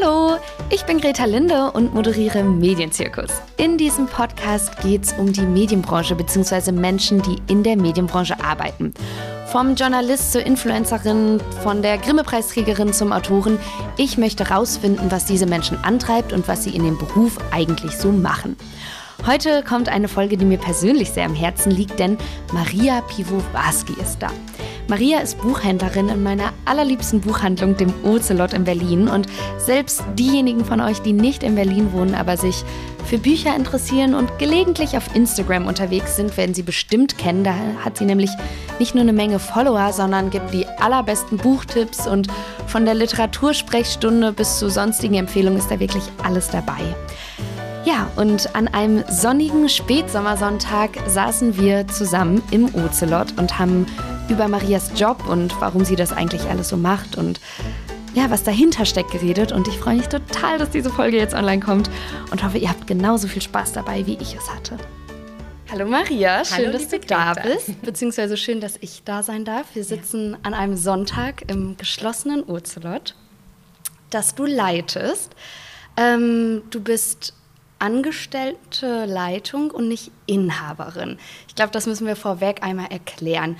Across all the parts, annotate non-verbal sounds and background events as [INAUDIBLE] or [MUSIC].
Hallo, ich bin Greta Linde und moderiere Medienzirkus. In diesem Podcast geht es um die Medienbranche bzw. Menschen, die in der Medienbranche arbeiten. Vom Journalist zur Influencerin, von der Grimme-Preisträgerin zum Autoren. Ich möchte herausfinden, was diese Menschen antreibt und was sie in dem Beruf eigentlich so machen. Heute kommt eine Folge, die mir persönlich sehr am Herzen liegt, denn Maria Piwowarski ist da. Maria ist Buchhändlerin in meiner allerliebsten Buchhandlung, dem Ocelot in Berlin. Und selbst diejenigen von euch, die nicht in Berlin wohnen, aber sich für Bücher interessieren und gelegentlich auf Instagram unterwegs sind, werden sie bestimmt kennen. Da hat sie nämlich nicht nur eine Menge Follower, sondern gibt die allerbesten Buchtipps und von der Literatursprechstunde bis zu sonstigen Empfehlungen ist da wirklich alles dabei. Ja, und an einem sonnigen Spätsommersonntag saßen wir zusammen im Ocelot und haben über Marias Job und warum sie das eigentlich alles so macht und ja, was dahinter steckt geredet. Und ich freue mich total, dass diese Folge jetzt online kommt und hoffe, ihr habt genauso viel Spaß dabei, wie ich es hatte. Hallo Maria, schön, Hallo, dass du da bist, [LAUGHS] beziehungsweise schön, dass ich da sein darf. Wir sitzen ja. an einem Sonntag im geschlossenen Ocelot, das du leitest. Ähm, du bist angestellte Leitung und nicht Inhaberin. Ich glaube, das müssen wir vorweg einmal erklären.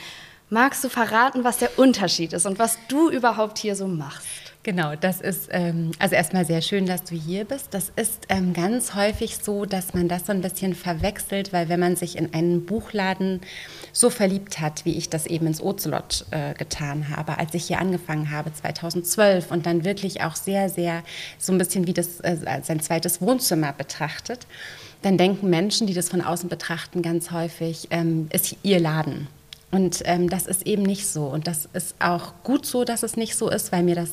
Magst du verraten, was der Unterschied ist und was du überhaupt hier so machst? Genau, das ist ähm, also erstmal sehr schön, dass du hier bist. Das ist ähm, ganz häufig so, dass man das so ein bisschen verwechselt, weil wenn man sich in einen Buchladen so verliebt hat, wie ich das eben ins Ocelot äh, getan habe, als ich hier angefangen habe 2012 und dann wirklich auch sehr, sehr so ein bisschen wie das äh, sein zweites Wohnzimmer betrachtet, dann denken Menschen, die das von außen betrachten, ganz häufig, ähm, ist ihr Laden. Und ähm, das ist eben nicht so. Und das ist auch gut so, dass es nicht so ist, weil mir das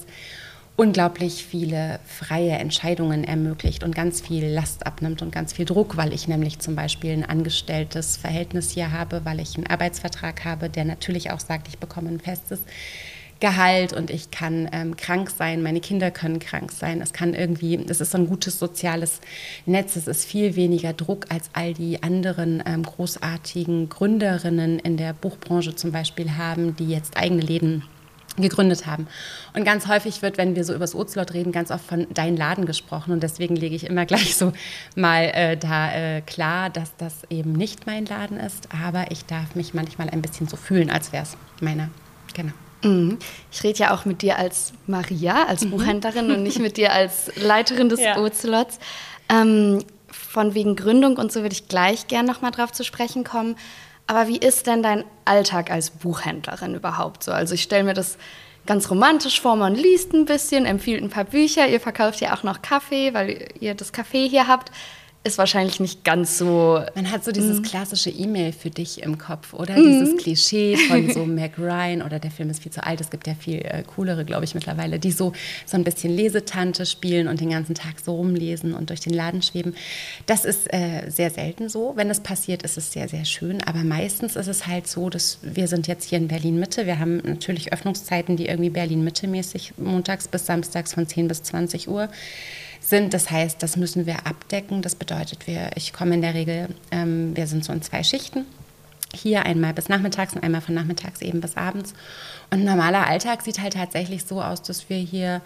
unglaublich viele freie Entscheidungen ermöglicht und ganz viel Last abnimmt und ganz viel Druck, weil ich nämlich zum Beispiel ein angestelltes Verhältnis hier habe, weil ich einen Arbeitsvertrag habe, der natürlich auch sagt, ich bekomme ein festes Gehalt und ich kann ähm, krank sein, meine Kinder können krank sein. Es kann irgendwie, es ist so ein gutes soziales Netz, es ist viel weniger Druck als all die anderen ähm, großartigen Gründerinnen in der Buchbranche zum Beispiel haben, die jetzt eigene Läden gegründet haben. Und ganz häufig wird, wenn wir so über das Ocelot reden, ganz oft von dein Laden gesprochen. Und deswegen lege ich immer [LAUGHS] gleich so mal äh, da äh, klar, dass das eben nicht mein Laden ist. Aber ich darf mich manchmal ein bisschen so fühlen, als wäre es meiner. Genau. Mhm. Ich rede ja auch mit dir als Maria, als mhm. Buchhändlerin und nicht mit dir als Leiterin des ja. Ocelots. Ähm, von wegen Gründung und so würde ich gleich gern nochmal drauf zu sprechen kommen. Aber wie ist denn dein Alltag als Buchhändlerin überhaupt so? Also ich stelle mir das ganz romantisch vor, man liest ein bisschen, empfiehlt ein paar Bücher, ihr verkauft ja auch noch Kaffee, weil ihr das Café hier habt ist wahrscheinlich nicht ganz so. Man hat so dieses mhm. klassische E-Mail für dich im Kopf, oder? Mhm. Dieses Klischee von so Mac Ryan oder der Film ist viel zu alt. Es gibt ja viel äh, coolere, glaube ich, mittlerweile, die so, so ein bisschen Lesetante spielen und den ganzen Tag so rumlesen und durch den Laden schweben. Das ist äh, sehr selten so. Wenn es passiert, ist es sehr, sehr schön. Aber meistens ist es halt so, dass wir sind jetzt hier in Berlin-Mitte. Wir haben natürlich Öffnungszeiten, die irgendwie Berlin-Mitte mäßig montags bis samstags von 10 bis 20 Uhr sind. Das heißt, das müssen wir abdecken. Das bedeutet, wir, ich komme in der Regel, ähm, wir sind so in zwei Schichten. Hier einmal bis nachmittags und einmal von nachmittags eben bis abends. Und normaler Alltag sieht halt tatsächlich so aus, dass wir hier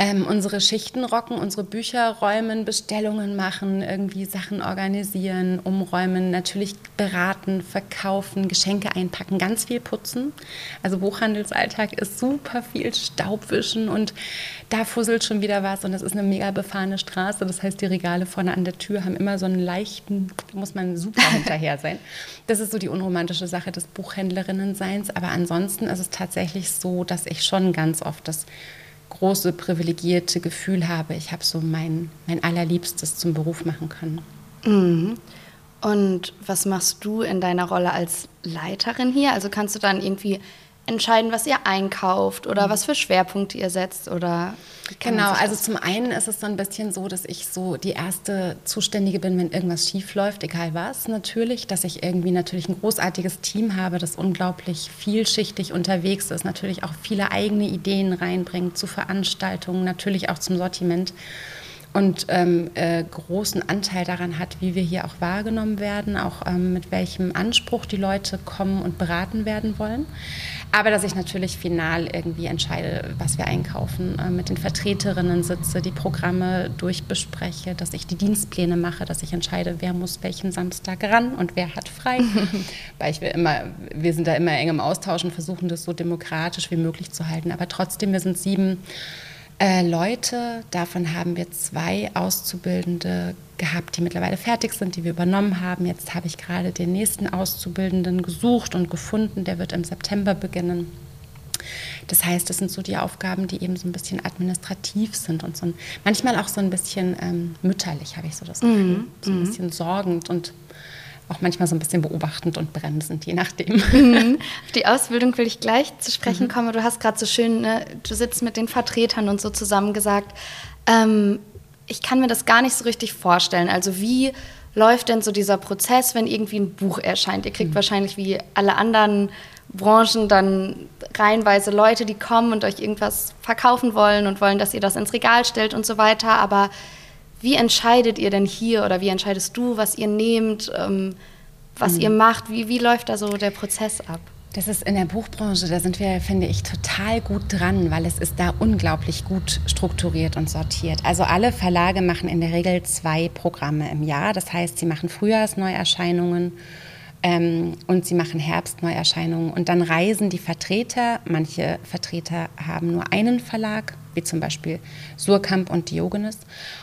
ähm, unsere Schichten rocken, unsere Bücher räumen, Bestellungen machen, irgendwie Sachen organisieren, umräumen, natürlich beraten, verkaufen, Geschenke einpacken, ganz viel putzen. Also Buchhandelsalltag ist super viel Staubwischen und da fusselt schon wieder was und das ist eine mega befahrene Straße. Das heißt, die Regale vorne an der Tür haben immer so einen leichten, muss man super [LAUGHS] hinterher sein. Das ist so die unromantische Sache des Buchhändlerinnenseins. Aber ansonsten ist es tatsächlich so, dass ich schon ganz oft das große privilegierte Gefühl habe, ich habe so mein, mein allerliebstes zum Beruf machen können. Mhm. Und was machst du in deiner Rolle als Leiterin hier? Also kannst du dann irgendwie entscheiden, was ihr einkauft oder mhm. was für Schwerpunkte ihr setzt oder Genau, also zum einen ist es so ein bisschen so, dass ich so die erste Zuständige bin, wenn irgendwas schief läuft, egal was natürlich, dass ich irgendwie natürlich ein großartiges Team habe, das unglaublich vielschichtig unterwegs ist, natürlich auch viele eigene Ideen reinbringt zu Veranstaltungen, natürlich auch zum Sortiment. Und ähm, äh, großen Anteil daran hat, wie wir hier auch wahrgenommen werden, auch ähm, mit welchem Anspruch die Leute kommen und beraten werden wollen. Aber dass ich natürlich final irgendwie entscheide, was wir einkaufen, äh, mit den Vertreterinnen sitze, die Programme durchbespreche, dass ich die Dienstpläne mache, dass ich entscheide, wer muss welchen Samstag ran und wer hat frei. [LAUGHS] Weil ich will immer, wir sind da immer eng im Austausch und versuchen das so demokratisch wie möglich zu halten. Aber trotzdem, wir sind sieben äh, Leute. Davon haben wir zwei Auszubildende gehabt, die mittlerweile fertig sind, die wir übernommen haben. Jetzt habe ich gerade den nächsten Auszubildenden gesucht und gefunden. Der wird im September beginnen. Das heißt, das sind so die Aufgaben, die eben so ein bisschen administrativ sind und so ein, manchmal auch so ein bisschen ähm, mütterlich, habe ich so das Gefühl. Mm, so ein mhm. bisschen sorgend und auch manchmal so ein bisschen beobachtend und bremsend, je nachdem. Mhm. [LAUGHS] Auf die Ausbildung will ich gleich zu sprechen mhm. kommen. Du hast gerade so schön, ne, du sitzt mit den Vertretern und so zusammen gesagt, ähm, ich kann mir das gar nicht so richtig vorstellen. Also wie läuft denn so dieser Prozess, wenn irgendwie ein Buch erscheint? Ihr kriegt mhm. wahrscheinlich wie alle anderen Branchen dann reihenweise Leute, die kommen und euch irgendwas verkaufen wollen und wollen, dass ihr das ins Regal stellt und so weiter. Aber wie entscheidet ihr denn hier oder wie entscheidest du, was ihr nehmt, ähm, was mhm. ihr macht? Wie, wie läuft da so der Prozess ab? Das ist in der Buchbranche, da sind wir, finde ich, total gut dran, weil es ist da unglaublich gut strukturiert und sortiert. Also alle Verlage machen in der Regel zwei Programme im Jahr. Das heißt, sie machen Frühjahrsneuerscheinungen ähm, und sie machen Herbstneuerscheinungen. Und dann reisen die Vertreter, manche Vertreter haben nur einen Verlag, wie zum Beispiel Surkamp und Diogenes.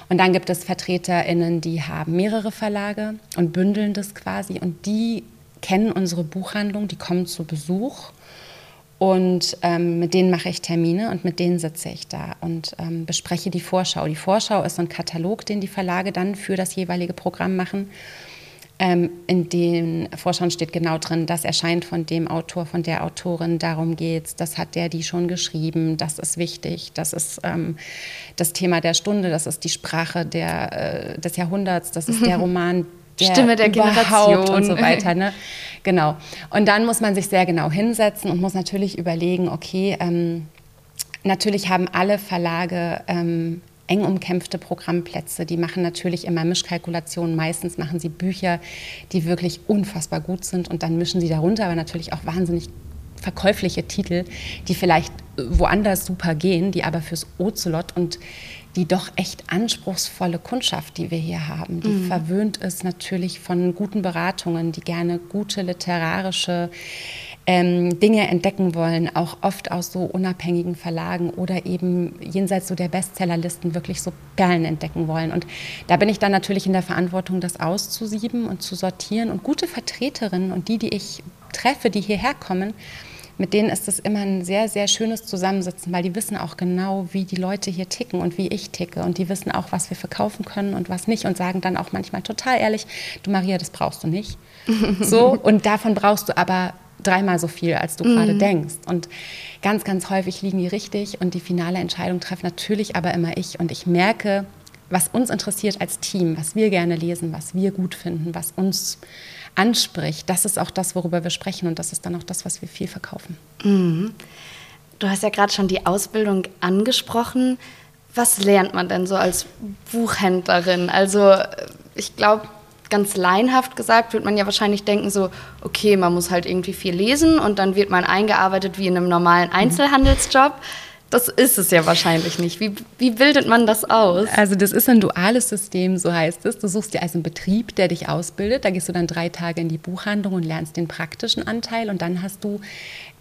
Und dann gibt es VertreterInnen, die haben mehrere Verlage und bündeln das quasi. Und die kennen unsere Buchhandlung, die kommen zu Besuch. Und ähm, mit denen mache ich Termine und mit denen sitze ich da und ähm, bespreche die Vorschau. Die Vorschau ist so ein Katalog, den die Verlage dann für das jeweilige Programm machen. Ähm, in den Vorschauen steht genau drin, das erscheint von dem Autor, von der Autorin, darum geht's, das hat der die schon geschrieben, das ist wichtig, das ist ähm, das Thema der Stunde, das ist die Sprache der, äh, des Jahrhunderts, das ist der [LAUGHS] Roman, der Stimme der Generation und so weiter. Ne? Genau. Und dann muss man sich sehr genau hinsetzen und muss natürlich überlegen, okay, ähm, natürlich haben alle Verlage ähm, eng umkämpfte Programmplätze. Die machen natürlich immer Mischkalkulationen. Meistens machen sie Bücher, die wirklich unfassbar gut sind und dann mischen sie darunter aber natürlich auch wahnsinnig verkäufliche Titel, die vielleicht woanders super gehen, die aber fürs Ocelot und die doch echt anspruchsvolle Kundschaft, die wir hier haben, die mhm. verwöhnt ist natürlich von guten Beratungen, die gerne gute literarische ähm, Dinge entdecken wollen, auch oft aus so unabhängigen Verlagen oder eben jenseits so der Bestsellerlisten wirklich so Perlen entdecken wollen. Und da bin ich dann natürlich in der Verantwortung, das auszusieben und zu sortieren. Und gute Vertreterinnen und die, die ich treffe, die hierher kommen, mit denen ist es immer ein sehr, sehr schönes Zusammensitzen, weil die wissen auch genau, wie die Leute hier ticken und wie ich ticke. Und die wissen auch, was wir verkaufen können und was nicht und sagen dann auch manchmal total ehrlich, du Maria, das brauchst du nicht. [LAUGHS] so, und davon brauchst du aber dreimal so viel, als du mhm. gerade denkst. Und ganz, ganz häufig liegen die richtig und die finale Entscheidung treffe natürlich aber immer ich. Und ich merke, was uns interessiert als Team, was wir gerne lesen, was wir gut finden, was uns anspricht, das ist auch das, worüber wir sprechen und das ist dann auch das, was wir viel verkaufen. Mhm. Du hast ja gerade schon die Ausbildung angesprochen. Was lernt man denn so als Buchhändlerin? Also ich glaube, ganz laienhaft gesagt, wird man ja wahrscheinlich denken, so, okay, man muss halt irgendwie viel lesen und dann wird man eingearbeitet wie in einem normalen mhm. Das ist es ja wahrscheinlich nicht. Wie, wie bildet man das aus? Also das ist ein duales System, so heißt es. Du suchst dir also einen Betrieb, der dich ausbildet. Da gehst du dann drei Tage in die Buchhandlung und lernst den praktischen Anteil. Und dann hast du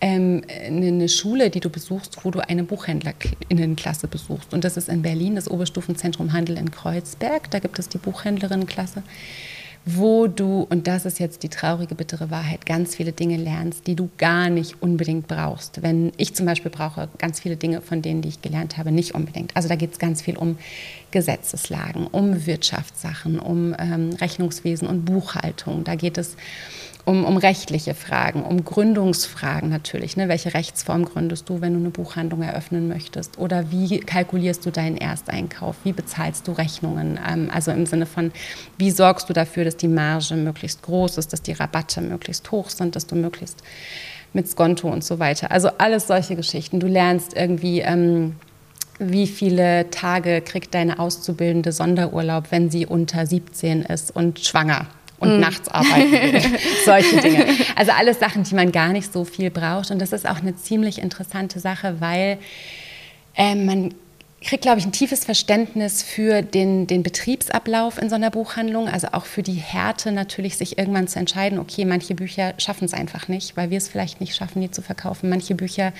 ähm, eine Schule, die du besuchst, wo du eine Buchhändlerinnenklasse besuchst. Und das ist in Berlin, das Oberstufenzentrum Handel in Kreuzberg. Da gibt es die Buchhändlerinnenklasse wo du, und das ist jetzt die traurige, bittere Wahrheit, ganz viele Dinge lernst, die du gar nicht unbedingt brauchst. Wenn ich zum Beispiel brauche ganz viele Dinge von denen, die ich gelernt habe, nicht unbedingt. Also da geht es ganz viel um Gesetzeslagen, um Wirtschaftssachen, um ähm, Rechnungswesen und Buchhaltung. Da geht es um, um rechtliche Fragen, um Gründungsfragen natürlich. Ne? Welche Rechtsform gründest du, wenn du eine Buchhandlung eröffnen möchtest? Oder wie kalkulierst du deinen Ersteinkauf? Wie bezahlst du Rechnungen? Ähm, also im Sinne von, wie sorgst du dafür, dass die Marge möglichst groß ist, dass die Rabatte möglichst hoch sind, dass du möglichst mit Skonto und so weiter. Also alles solche Geschichten. Du lernst irgendwie. Ähm, wie viele Tage kriegt deine Auszubildende Sonderurlaub, wenn sie unter 17 ist und schwanger und mm. nachts arbeiten will. [LAUGHS] Solche Dinge. [LAUGHS] Also alles Sachen, die man gar nicht so viel braucht. Und das ist auch eine ziemlich interessante Sache, weil äh, man kriegt, glaube ich, ein tiefes Verständnis für den, den Betriebsablauf in so einer Buchhandlung, also auch für die Härte natürlich, sich irgendwann zu entscheiden, okay, manche Bücher schaffen es einfach nicht, weil wir es vielleicht nicht schaffen, die zu verkaufen. Manche Bücher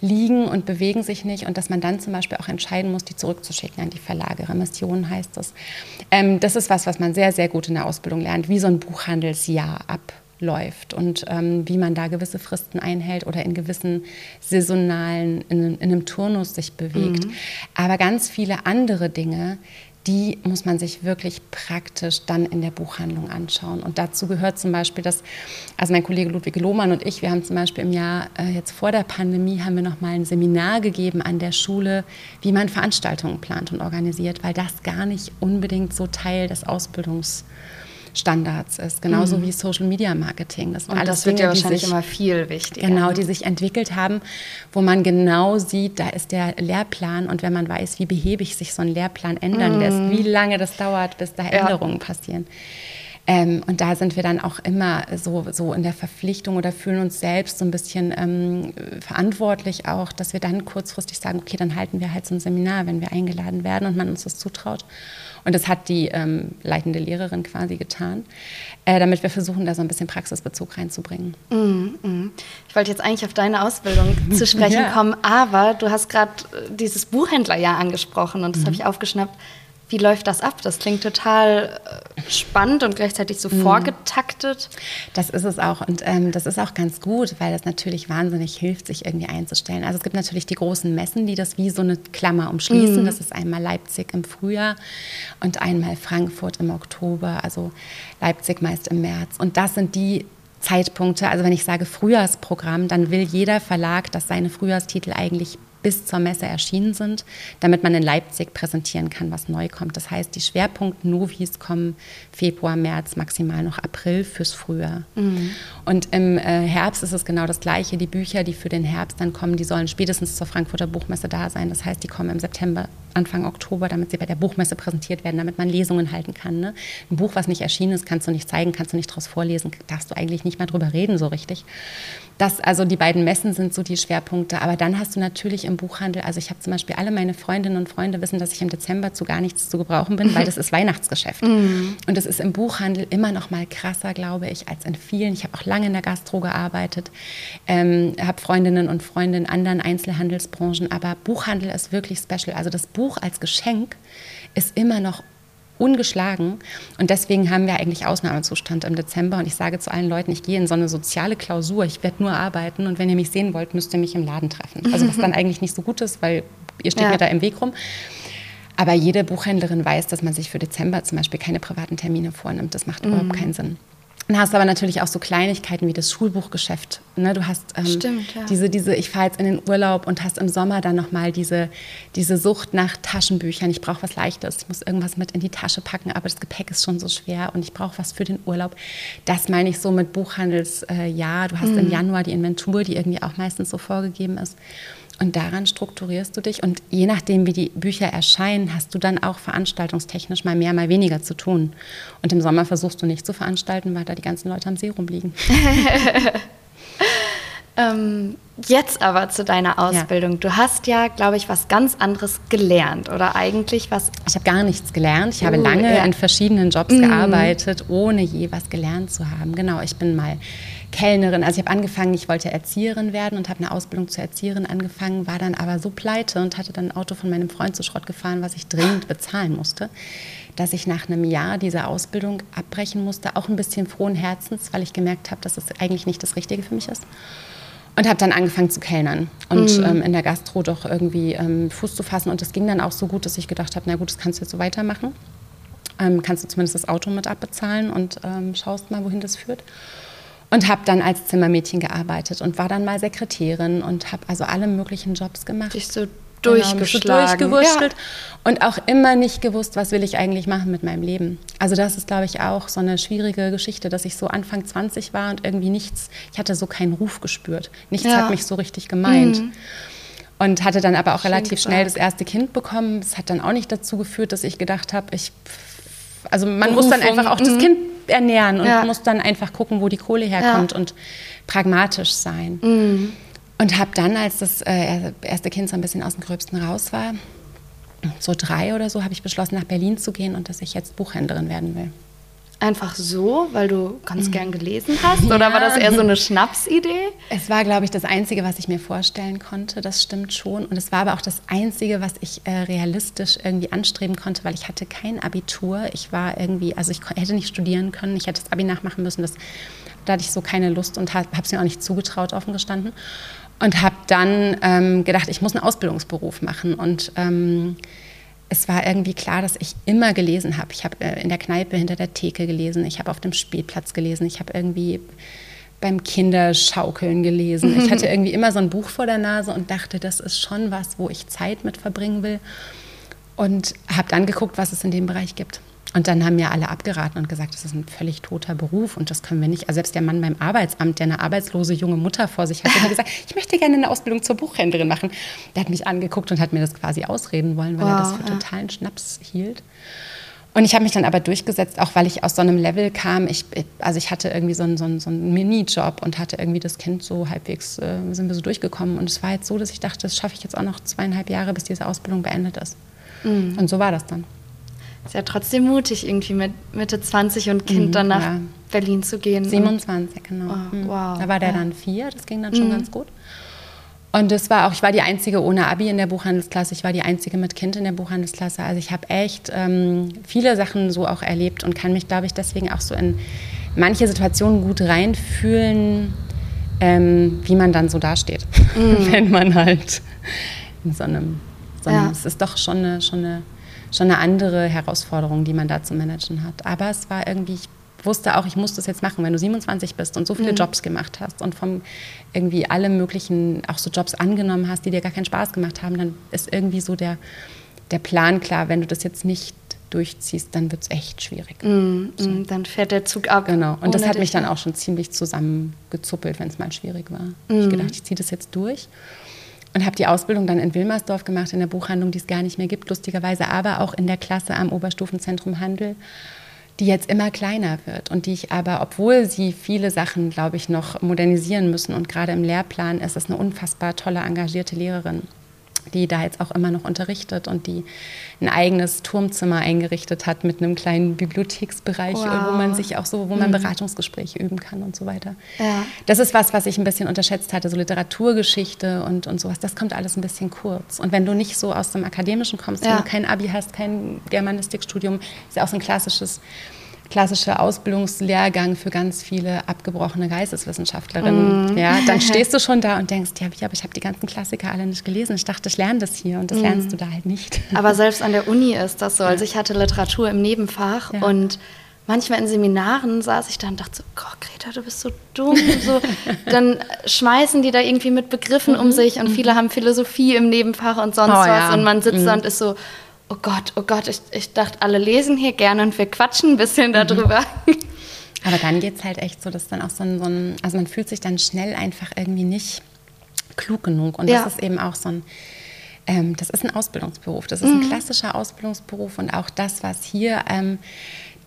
liegen und bewegen sich nicht und dass man dann zum Beispiel auch entscheiden muss, die zurückzuschicken an die Verlage. Remission heißt das. Ähm, das ist was, was man sehr, sehr gut in der Ausbildung lernt, wie so ein Buchhandelsjahr ab läuft und ähm, wie man da gewisse Fristen einhält oder in gewissen saisonalen, in, in einem Turnus sich bewegt. Mhm. Aber ganz viele andere Dinge, die muss man sich wirklich praktisch dann in der Buchhandlung anschauen. Und dazu gehört zum Beispiel, dass, also mein Kollege Ludwig Lohmann und ich, wir haben zum Beispiel im Jahr äh, jetzt vor der Pandemie, haben wir nochmal ein Seminar gegeben an der Schule, wie man Veranstaltungen plant und organisiert, weil das gar nicht unbedingt so Teil des Ausbildungs Standards ist, genauso mhm. wie Social Media Marketing. Das, und alles das wird Dinge, ja wahrscheinlich sich, immer viel wichtiger. Genau, ne? die sich entwickelt haben, wo man genau sieht, da ist der Lehrplan und wenn man weiß, wie behäbig sich so ein Lehrplan ändern mhm. lässt, wie lange das dauert, bis da Änderungen ja. passieren. Ähm, und da sind wir dann auch immer so, so in der Verpflichtung oder fühlen uns selbst so ein bisschen ähm, verantwortlich auch, dass wir dann kurzfristig sagen, okay, dann halten wir halt so ein Seminar, wenn wir eingeladen werden und man uns das zutraut. Und das hat die ähm, leitende Lehrerin quasi getan, äh, damit wir versuchen, da so ein bisschen Praxisbezug reinzubringen. Mm, mm. Ich wollte jetzt eigentlich auf deine Ausbildung [LAUGHS] zu sprechen ja. kommen, aber du hast gerade äh, dieses Buchhändlerjahr angesprochen und das mhm. habe ich aufgeschnappt. Wie läuft das ab? Das klingt total äh, spannend und gleichzeitig so mhm. vorgetaktet. Das ist es auch. Und ähm, das ist auch ganz gut, weil das natürlich wahnsinnig hilft, sich irgendwie einzustellen. Also es gibt natürlich die großen Messen, die das wie so eine Klammer umschließen. Mhm. Das ist einmal Leipzig im Frühjahr und einmal Frankfurt im Oktober. Also Leipzig meist im März. Und das sind die Zeitpunkte, also wenn ich sage Frühjahrsprogramm, dann will jeder Verlag, dass seine Frühjahrstitel eigentlich bis zur Messe erschienen sind, damit man in Leipzig präsentieren kann, was neu kommt. Das heißt, die Schwerpunkt-Novis kommen Februar, März, maximal noch April fürs Frühjahr. Mhm. Und im äh, Herbst ist es genau das Gleiche. Die Bücher, die für den Herbst dann kommen, die sollen spätestens zur Frankfurter Buchmesse da sein. Das heißt, die kommen im September, Anfang Oktober, damit sie bei der Buchmesse präsentiert werden, damit man Lesungen halten kann. Ne? Ein Buch, was nicht erschienen ist, kannst du nicht zeigen, kannst du nicht daraus vorlesen, darfst du eigentlich nicht mal drüber reden so richtig. Das, also die beiden Messen sind so die Schwerpunkte. Aber dann hast du natürlich im Buchhandel, also ich habe zum Beispiel alle meine Freundinnen und Freunde wissen, dass ich im Dezember zu gar nichts zu gebrauchen bin, weil [LAUGHS] das ist Weihnachtsgeschäft. Mhm. Und das ist im Buchhandel immer noch mal krasser, glaube ich, als in vielen. Ich habe auch lange in der Gastro gearbeitet, ähm, habe Freundinnen und Freunde in anderen Einzelhandelsbranchen, aber Buchhandel ist wirklich special. Also das Buch als Geschenk ist immer noch ungeschlagen. Und deswegen haben wir eigentlich Ausnahmezustand im Dezember. Und ich sage zu allen Leuten, ich gehe in so eine soziale Klausur, ich werde nur arbeiten und wenn ihr mich sehen wollt, müsst ihr mich im Laden treffen. Also was dann [LAUGHS] eigentlich nicht so gut ist, weil ihr steht ja. mir da im Weg rum. Aber jede Buchhändlerin weiß, dass man sich für Dezember zum Beispiel keine privaten Termine vornimmt. Das macht mhm. überhaupt keinen Sinn. Dann hast du aber natürlich auch so Kleinigkeiten wie das Schulbuchgeschäft. Ne? Du hast ähm, Stimmt, ja. diese, diese, ich fahre jetzt in den Urlaub und hast im Sommer dann nochmal diese, diese Sucht nach Taschenbüchern. Ich brauche was Leichtes, ich muss irgendwas mit in die Tasche packen, aber das Gepäck ist schon so schwer und ich brauche was für den Urlaub. Das meine ich so mit Buchhandelsjahr. Äh, du hast mhm. im Januar die Inventur, die irgendwie auch meistens so vorgegeben ist. Und daran strukturierst du dich. Und je nachdem, wie die Bücher erscheinen, hast du dann auch veranstaltungstechnisch mal mehr, mal weniger zu tun. Und im Sommer versuchst du nicht zu veranstalten, weil da die ganzen Leute am See rumliegen. [LAUGHS] ähm, jetzt aber zu deiner Ausbildung. Ja. Du hast ja, glaube ich, was ganz anderes gelernt oder eigentlich was. Ich habe gar nichts gelernt. Ich uh, habe lange ja. in verschiedenen Jobs mm. gearbeitet, ohne je was gelernt zu haben. Genau, ich bin mal Kellnerin. Also ich habe angefangen, ich wollte Erzieherin werden und habe eine Ausbildung zur Erzieherin angefangen, war dann aber so pleite und hatte dann ein Auto von meinem Freund zu Schrott gefahren, was ich dringend bezahlen musste, dass ich nach einem Jahr diese Ausbildung abbrechen musste, auch ein bisschen frohen Herzens, weil ich gemerkt habe, dass es eigentlich nicht das Richtige für mich ist. Und habe dann angefangen zu kellnern und mhm. ähm, in der Gastro doch irgendwie ähm, Fuß zu fassen. Und das ging dann auch so gut, dass ich gedacht habe, na gut, das kannst du jetzt so weitermachen. Ähm, kannst du zumindest das Auto mit abbezahlen und ähm, schaust mal, wohin das führt und habe dann als Zimmermädchen gearbeitet und war dann mal Sekretärin und habe also alle möglichen Jobs gemacht. Dich so durchgeschlagen. Genau, durchgewurschtelt ja. und auch immer nicht gewusst, was will ich eigentlich machen mit meinem Leben. Also das ist, glaube ich, auch so eine schwierige Geschichte, dass ich so Anfang 20 war und irgendwie nichts, ich hatte so keinen Ruf gespürt. Nichts ja. hat mich so richtig gemeint. Mhm. Und hatte dann aber auch Schön relativ gesagt. schnell das erste Kind bekommen. Das hat dann auch nicht dazu geführt, dass ich gedacht habe, ich also man Berufung. muss dann einfach auch das mhm. Kind ernähren und ja. muss dann einfach gucken, wo die Kohle herkommt ja. und pragmatisch sein. Mhm. Und habe dann, als das äh, erste Kind so ein bisschen aus dem Gröbsten raus war, so drei oder so, habe ich beschlossen, nach Berlin zu gehen und dass ich jetzt Buchhändlerin werden will. Einfach so, weil du ganz mhm. gern gelesen hast? Oder ja. war das eher so eine Schnapsidee? Es war, glaube ich, das Einzige, was ich mir vorstellen konnte. Das stimmt schon. Und es war aber auch das Einzige, was ich äh, realistisch irgendwie anstreben konnte, weil ich hatte kein Abitur. Ich war irgendwie, also ich hätte nicht studieren können. Ich hätte das Abi nachmachen müssen. Das, da hatte ich so keine Lust und habe es mir auch nicht zugetraut, offen gestanden. Und habe dann ähm, gedacht, ich muss einen Ausbildungsberuf machen. Und ähm, es war irgendwie klar, dass ich immer gelesen habe. Ich habe äh, in der Kneipe hinter der Theke gelesen, ich habe auf dem Spielplatz gelesen, ich habe irgendwie beim Kinderschaukeln gelesen. Ich hatte [LAUGHS] irgendwie immer so ein Buch vor der Nase und dachte, das ist schon was, wo ich Zeit mit verbringen will. Und habe dann geguckt, was es in dem Bereich gibt. Und dann haben mir alle abgeraten und gesagt, das ist ein völlig toter Beruf und das können wir nicht. Also selbst der Mann beim Arbeitsamt, der eine arbeitslose junge Mutter vor sich hat, hat gesagt, [LAUGHS] ich möchte gerne eine Ausbildung zur Buchhändlerin machen. Der hat mich angeguckt und hat mir das quasi ausreden wollen, weil wow, er das für ja. totalen Schnaps hielt. Und ich habe mich dann aber durchgesetzt, auch weil ich aus so einem Level kam. Ich, also ich hatte irgendwie so einen, so einen, so einen Mini-Job und hatte irgendwie das Kind so halbwegs, äh, sind wir so durchgekommen. Und es war jetzt so, dass ich dachte, das schaffe ich jetzt auch noch zweieinhalb Jahre, bis diese Ausbildung beendet ist. Mhm. Und so war das dann. Ist ja trotzdem mutig, irgendwie mit Mitte 20 und Kind mhm, dann nach ja. Berlin zu gehen. 27, genau. Oh, mhm. wow. Da war der ja. dann vier, das ging dann schon mhm. ganz gut. Und das war auch, ich war die Einzige ohne Abi in der Buchhandelsklasse, ich war die Einzige mit Kind in der Buchhandelsklasse. Also ich habe echt ähm, viele Sachen so auch erlebt und kann mich, glaube ich, deswegen auch so in manche Situationen gut reinfühlen, ähm, wie man dann so dasteht, mhm. [LAUGHS] wenn man halt in so einem, so einem ja. es ist doch schon eine, schon eine schon eine andere Herausforderung, die man da zu managen hat. Aber es war irgendwie, ich wusste auch, ich muss das jetzt machen, wenn du 27 bist und so viele mhm. Jobs gemacht hast und vom irgendwie alle möglichen, auch so Jobs angenommen hast, die dir gar keinen Spaß gemacht haben, dann ist irgendwie so der, der Plan klar, wenn du das jetzt nicht durchziehst, dann wird es echt schwierig. Mm, so. mm, dann fährt der Zug ab. Genau. Und das hat mich dann auch schon ziemlich zusammengezuppelt, wenn es mal schwierig war. Mm. Ich gedacht, ich ziehe das jetzt durch und habe die Ausbildung dann in Wilmersdorf gemacht, in der Buchhandlung, die es gar nicht mehr gibt, lustigerweise, aber auch in der Klasse am Oberstufenzentrum Handel, die jetzt immer kleiner wird und die ich aber, obwohl sie viele Sachen, glaube ich, noch modernisieren müssen und gerade im Lehrplan ist es eine unfassbar tolle, engagierte Lehrerin die da jetzt auch immer noch unterrichtet und die ein eigenes Turmzimmer eingerichtet hat mit einem kleinen Bibliotheksbereich, wow. wo man sich auch so, wo man mhm. Beratungsgespräche üben kann und so weiter. Ja. Das ist was, was ich ein bisschen unterschätzt hatte, so Literaturgeschichte und, und sowas, das kommt alles ein bisschen kurz. Und wenn du nicht so aus dem Akademischen kommst, ja. wenn du kein Abi hast, kein Germanistikstudium, ist ja auch so ein klassisches klassischer Ausbildungslehrgang für ganz viele abgebrochene Geisteswissenschaftlerinnen. Mm. Ja, dann [LAUGHS] stehst du schon da und denkst, ja, aber ich habe die ganzen Klassiker alle nicht gelesen. Ich dachte, ich lerne das hier und das mm. lernst du da halt nicht. Aber selbst an der Uni ist das so. Also ich hatte Literatur im Nebenfach ja. und manchmal in Seminaren saß ich da und dachte so, Gott, Greta, du bist so dumm. So, [LAUGHS] dann schmeißen die da irgendwie mit Begriffen um mhm. sich und viele haben Philosophie im Nebenfach und sonst oh, was ja. und man sitzt mhm. da und ist so, oh Gott, oh Gott, ich, ich dachte, alle lesen hier gerne und wir quatschen ein bisschen mhm. darüber. [LAUGHS] Aber dann geht es halt echt so, dass dann auch so ein, so ein, also man fühlt sich dann schnell einfach irgendwie nicht klug genug. Und ja. das ist eben auch so ein, ähm, das ist ein Ausbildungsberuf. Das ist mhm. ein klassischer Ausbildungsberuf und auch das, was hier ähm,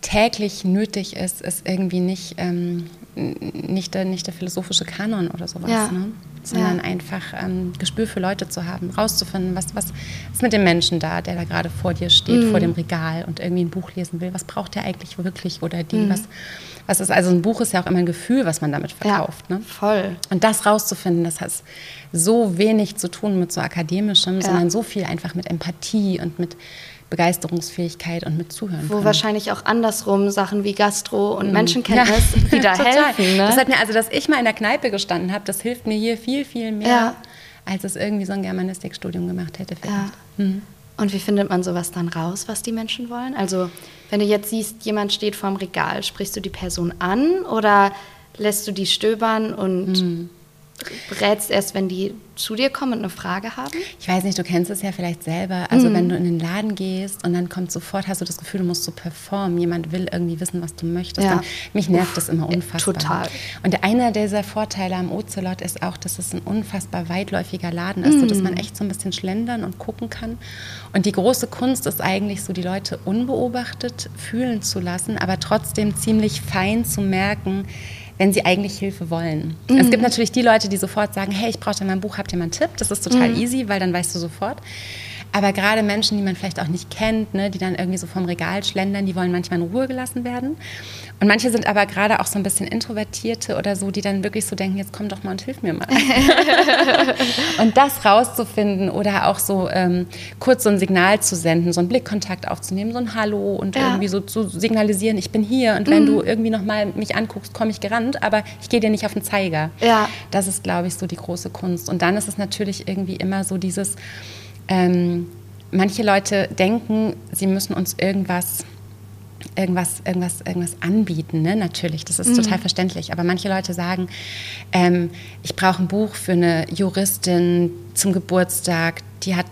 täglich nötig ist, ist irgendwie nicht, ähm, nicht, der, nicht der philosophische Kanon oder sowas. Ja. Ne? Sondern ja. einfach ähm, Gespür für Leute zu haben, rauszufinden, was, was ist mit dem Menschen da, der da gerade vor dir steht, mhm. vor dem Regal und irgendwie ein Buch lesen will. Was braucht der eigentlich wirklich oder die? Mhm. Was, was ist, also ein Buch ist ja auch immer ein Gefühl, was man damit verkauft. Ja, ne? Voll. Und das rauszufinden, das hat so wenig zu tun mit so akademischem, ja. sondern so viel einfach mit Empathie und mit Begeisterungsfähigkeit und mit Zuhören. Wo können. wahrscheinlich auch andersrum Sachen wie Gastro und mhm. Menschenkenntnis ja. wieder [LAUGHS] helfen. Ne? Das hat mir, also dass ich mal in der Kneipe gestanden habe, das hilft mir hier viel, viel mehr, ja. als es irgendwie so ein Germanistikstudium gemacht hätte. Ja. Mhm. Und wie findet man sowas dann raus, was die Menschen wollen? Also wenn du jetzt siehst, jemand steht vorm Regal, sprichst du die Person an oder lässt du die stöbern und mhm. Rätst erst, wenn die zu dir kommen und eine Frage haben? Ich weiß nicht, du kennst es ja vielleicht selber. Also mhm. wenn du in den Laden gehst und dann kommt sofort, hast du das Gefühl, du musst so performen. Jemand will irgendwie wissen, was du möchtest. Ja. Dann, mich nervt Uff, das immer unfassbar. Total. Und einer dieser Vorteile am Ocelot ist auch, dass es ein unfassbar weitläufiger Laden ist, mhm. sodass man echt so ein bisschen schlendern und gucken kann. Und die große Kunst ist eigentlich so, die Leute unbeobachtet fühlen zu lassen, aber trotzdem ziemlich fein zu merken, wenn sie eigentlich Hilfe wollen. Mhm. Es gibt natürlich die Leute, die sofort sagen, hey, ich brauche da mal ein Buch, habt ihr mal einen Tipp? Das ist total mhm. easy, weil dann weißt du sofort. Aber gerade Menschen, die man vielleicht auch nicht kennt, ne, die dann irgendwie so vom Regal schlendern, die wollen manchmal in Ruhe gelassen werden. Und manche sind aber gerade auch so ein bisschen Introvertierte oder so, die dann wirklich so denken, jetzt komm doch mal und hilf mir mal. [LAUGHS] und das rauszufinden oder auch so ähm, kurz so ein Signal zu senden, so einen Blickkontakt aufzunehmen, so ein Hallo und ja. irgendwie so zu signalisieren, ich bin hier und wenn mhm. du irgendwie nochmal mich anguckst, komme ich gerannt, aber ich gehe dir nicht auf den Zeiger. Ja. Das ist, glaube ich, so die große Kunst. Und dann ist es natürlich irgendwie immer so dieses, ähm, manche Leute denken, sie müssen uns irgendwas irgendwas, irgendwas, irgendwas anbieten, ne? natürlich, das ist mhm. total verständlich. Aber manche Leute sagen, ähm, ich brauche ein Buch für eine Juristin zum Geburtstag, die hat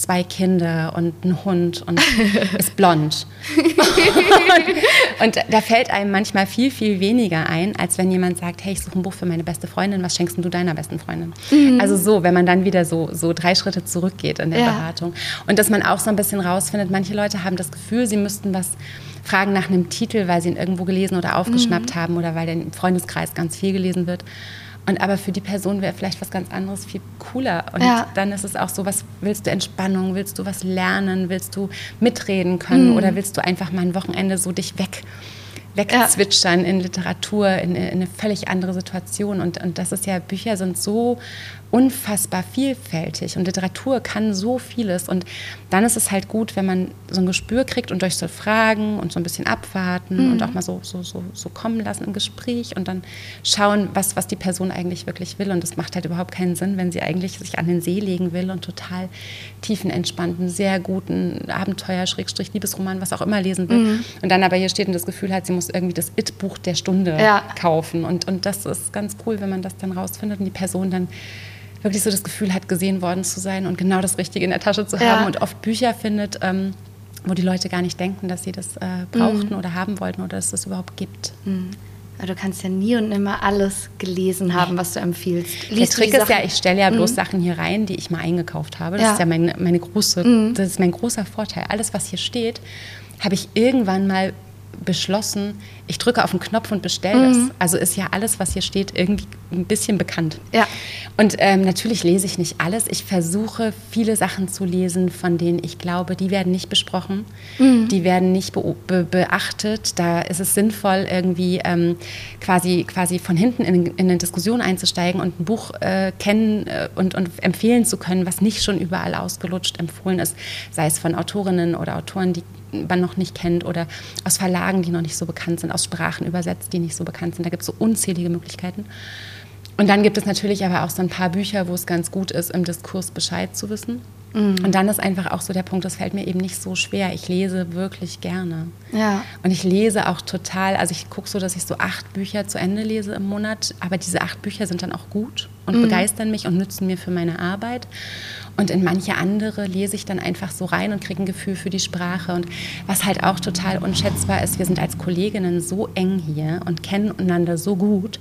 zwei Kinder und einen Hund und [LAUGHS] ist blond. und, und, da fällt einem manchmal viel, viel weniger ein, als wenn jemand sagt, hey, ich suche ein Buch für meine beste Freundin, was schenkst du deiner besten Freundin? Mhm. Also so, wenn man dann wieder so, so drei Schritte zurückgeht in der ja. Beratung. Und dass man auch so ein bisschen rausfindet, manche Leute haben das Gefühl, sie müssten was fragen nach einem Titel, weil sie ihn irgendwo gelesen oder aufgeschnappt mhm. haben oder weil der im Freundeskreis ganz viel gelesen wird. Und aber für die Person wäre vielleicht was ganz anderes viel cooler. Und ja. dann ist es auch so, was willst du Entspannung, willst du was lernen, willst du mitreden können mhm. oder willst du einfach mal ein Wochenende so dich weg wegzwitschern ja. in Literatur, in, in, eine völlig andere Situation. Und, und das ist ja, Bücher sind so unfassbar vielfältig und Literatur kann so vieles. Und dann ist es halt gut, wenn man so ein Gespür kriegt und durch so Fragen und so ein bisschen abwarten mhm. und auch mal so, so, so, so kommen lassen im Gespräch und dann schauen, was, was die Person eigentlich wirklich will. Und das macht halt überhaupt keinen Sinn, wenn sie eigentlich sich an den See legen will und total tiefenentspannten, sehr guten Abenteuer, Schrägstrich, Liebesroman, was auch immer lesen will. Mhm. Und dann aber hier steht und das Gefühl hat, sie muss irgendwie das It-Buch der Stunde ja. kaufen. Und, und das ist ganz cool, wenn man das dann rausfindet und die Person dann wirklich so das Gefühl hat, gesehen worden zu sein und genau das Richtige in der Tasche zu ja. haben und oft Bücher findet, ähm, wo die Leute gar nicht denken, dass sie das äh, brauchten mhm. oder haben wollten oder dass es das überhaupt gibt. Mhm. du kannst ja nie und immer alles gelesen haben, was du empfiehlst. Liest der Trick ist ja, ich stelle ja bloß mhm. Sachen hier rein, die ich mal eingekauft habe. Das ja. ist ja mein, meine große, mhm. das ist mein großer Vorteil. Alles, was hier steht, habe ich irgendwann mal beschlossen, ich drücke auf den Knopf und bestelle mhm. es. Also ist ja alles, was hier steht, irgendwie ein bisschen bekannt. Ja. Und ähm, natürlich lese ich nicht alles. Ich versuche, viele Sachen zu lesen, von denen ich glaube, die werden nicht besprochen, mhm. die werden nicht be be beachtet. Da ist es sinnvoll, irgendwie ähm, quasi, quasi von hinten in, in, eine Diskussion einzusteigen und ein Buch äh, kennen äh, und, und empfehlen zu können, was nicht schon überall ausgelutscht empfohlen ist, sei es von Autorinnen oder Autoren, die man noch nicht kennt oder aus Verlagen, die noch nicht so bekannt sind, aus Sprachen übersetzt, die nicht so bekannt sind. Da gibt es so unzählige Möglichkeiten. Und dann gibt es natürlich aber auch so ein paar Bücher, wo es ganz gut ist, im Diskurs Bescheid zu wissen. Mhm. Und dann ist einfach auch so der Punkt, das fällt mir eben nicht so schwer. Ich lese wirklich gerne. Ja. Und ich lese auch total, also ich gucke so, dass ich so acht Bücher zu Ende lese im Monat, aber diese acht Bücher sind dann auch gut und mhm. begeistern mich und nützen mir für meine Arbeit. Und in manche andere lese ich dann einfach so rein und kriege ein Gefühl für die Sprache. Und was halt auch total unschätzbar ist, wir sind als Kolleginnen so eng hier und kennen einander so gut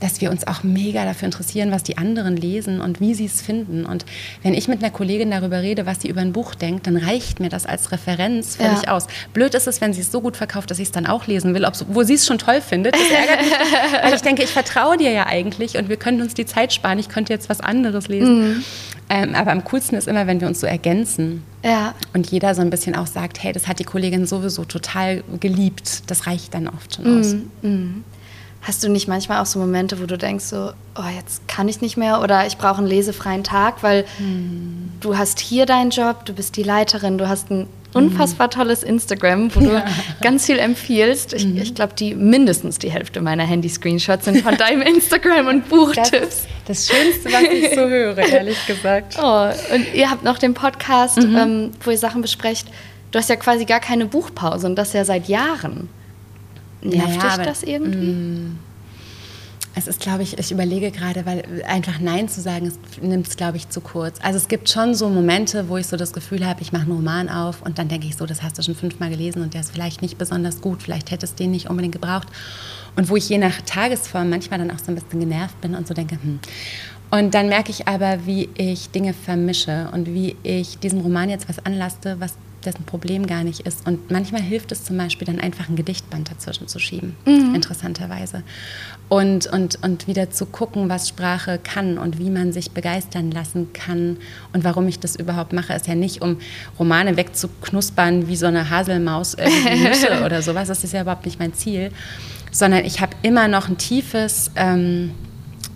dass wir uns auch mega dafür interessieren, was die anderen lesen und wie sie es finden. Und wenn ich mit einer Kollegin darüber rede, was sie über ein Buch denkt, dann reicht mir das als Referenz völlig ja. aus. Blöd ist es, wenn sie es so gut verkauft, dass ich es dann auch lesen will, wo sie es schon toll findet. Das ärgert mich, [LAUGHS] weil ich denke, ich vertraue dir ja eigentlich und wir können uns die Zeit sparen. Ich könnte jetzt was anderes lesen. Mhm. Ähm, aber am coolsten ist immer, wenn wir uns so ergänzen. Ja. Und jeder so ein bisschen auch sagt, hey, das hat die Kollegin sowieso total geliebt. Das reicht dann oft schon aus. Mhm. Hast du nicht manchmal auch so Momente, wo du denkst, so, oh, jetzt kann ich nicht mehr oder ich brauche einen lesefreien Tag, weil hm. du hast hier deinen Job, du bist die Leiterin, du hast ein unfassbar tolles Instagram, wo du ja. [LAUGHS] ganz viel empfiehlst. Ich, mhm. ich glaube, die mindestens die Hälfte meiner Handy-Screenshots sind von deinem Instagram und Buchtipps. Das, das Schönste, was ich so höre, ehrlich gesagt. [LAUGHS] Oh, und ihr habt noch den Podcast, mhm. ähm, wo ihr Sachen besprecht. Du hast ja quasi gar keine Buchpause und das ja seit Jahren. Nervt naja, dich das irgendwie? Mm. Es ist, glaube ich, ich überlege gerade, weil einfach Nein zu sagen, nimmt es, glaube ich, zu kurz. Also es gibt schon so Momente, wo ich so das Gefühl habe, ich mache einen Roman auf und dann denke ich so, das hast du schon fünfmal gelesen und der ist vielleicht nicht besonders gut, vielleicht hättest du den nicht unbedingt gebraucht. Und wo ich je nach Tagesform manchmal dann auch so ein bisschen genervt bin und so denke, hm. Und dann merke ich aber, wie ich Dinge vermische und wie ich diesem Roman jetzt was anlaste, was dessen Problem gar nicht ist. Und manchmal hilft es zum Beispiel dann einfach ein Gedichtband dazwischen zu schieben, mhm. interessanterweise. Und, und, und wieder zu gucken, was Sprache kann und wie man sich begeistern lassen kann. Und warum ich das überhaupt mache, ist ja nicht, um Romane wegzuknuspern wie so eine Haselmaus [LAUGHS] oder sowas. Das ist ja überhaupt nicht mein Ziel. Sondern ich habe immer noch ein tiefes... Ähm,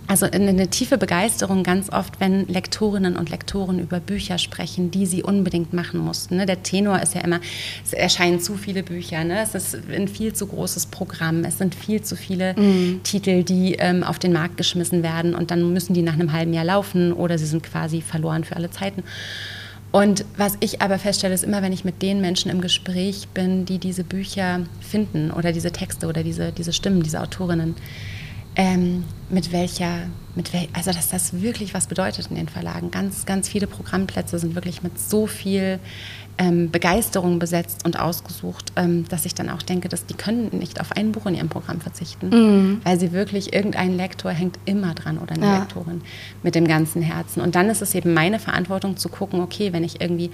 also eine tiefe Begeisterung ganz oft, wenn Lektorinnen und Lektoren über Bücher sprechen, die sie unbedingt machen mussten. Ne? Der Tenor ist ja immer, es erscheinen zu viele Bücher, ne? es ist ein viel zu großes Programm, es sind viel zu viele mhm. Titel, die ähm, auf den Markt geschmissen werden und dann müssen die nach einem halben Jahr laufen oder sie sind quasi verloren für alle Zeiten. Und was ich aber feststelle, ist immer, wenn ich mit den Menschen im Gespräch bin, die diese Bücher finden oder diese Texte oder diese, diese Stimmen, diese Autorinnen, ähm, mit welcher, mit wel, also dass das wirklich was bedeutet in den Verlagen. Ganz, ganz viele Programmplätze sind wirklich mit so viel ähm, Begeisterung besetzt und ausgesucht, ähm, dass ich dann auch denke, dass die können nicht auf ein Buch in ihrem Programm verzichten, mhm. weil sie wirklich, irgendein Lektor hängt immer dran oder eine ja. Lektorin mit dem ganzen Herzen. Und dann ist es eben meine Verantwortung zu gucken, okay, wenn ich irgendwie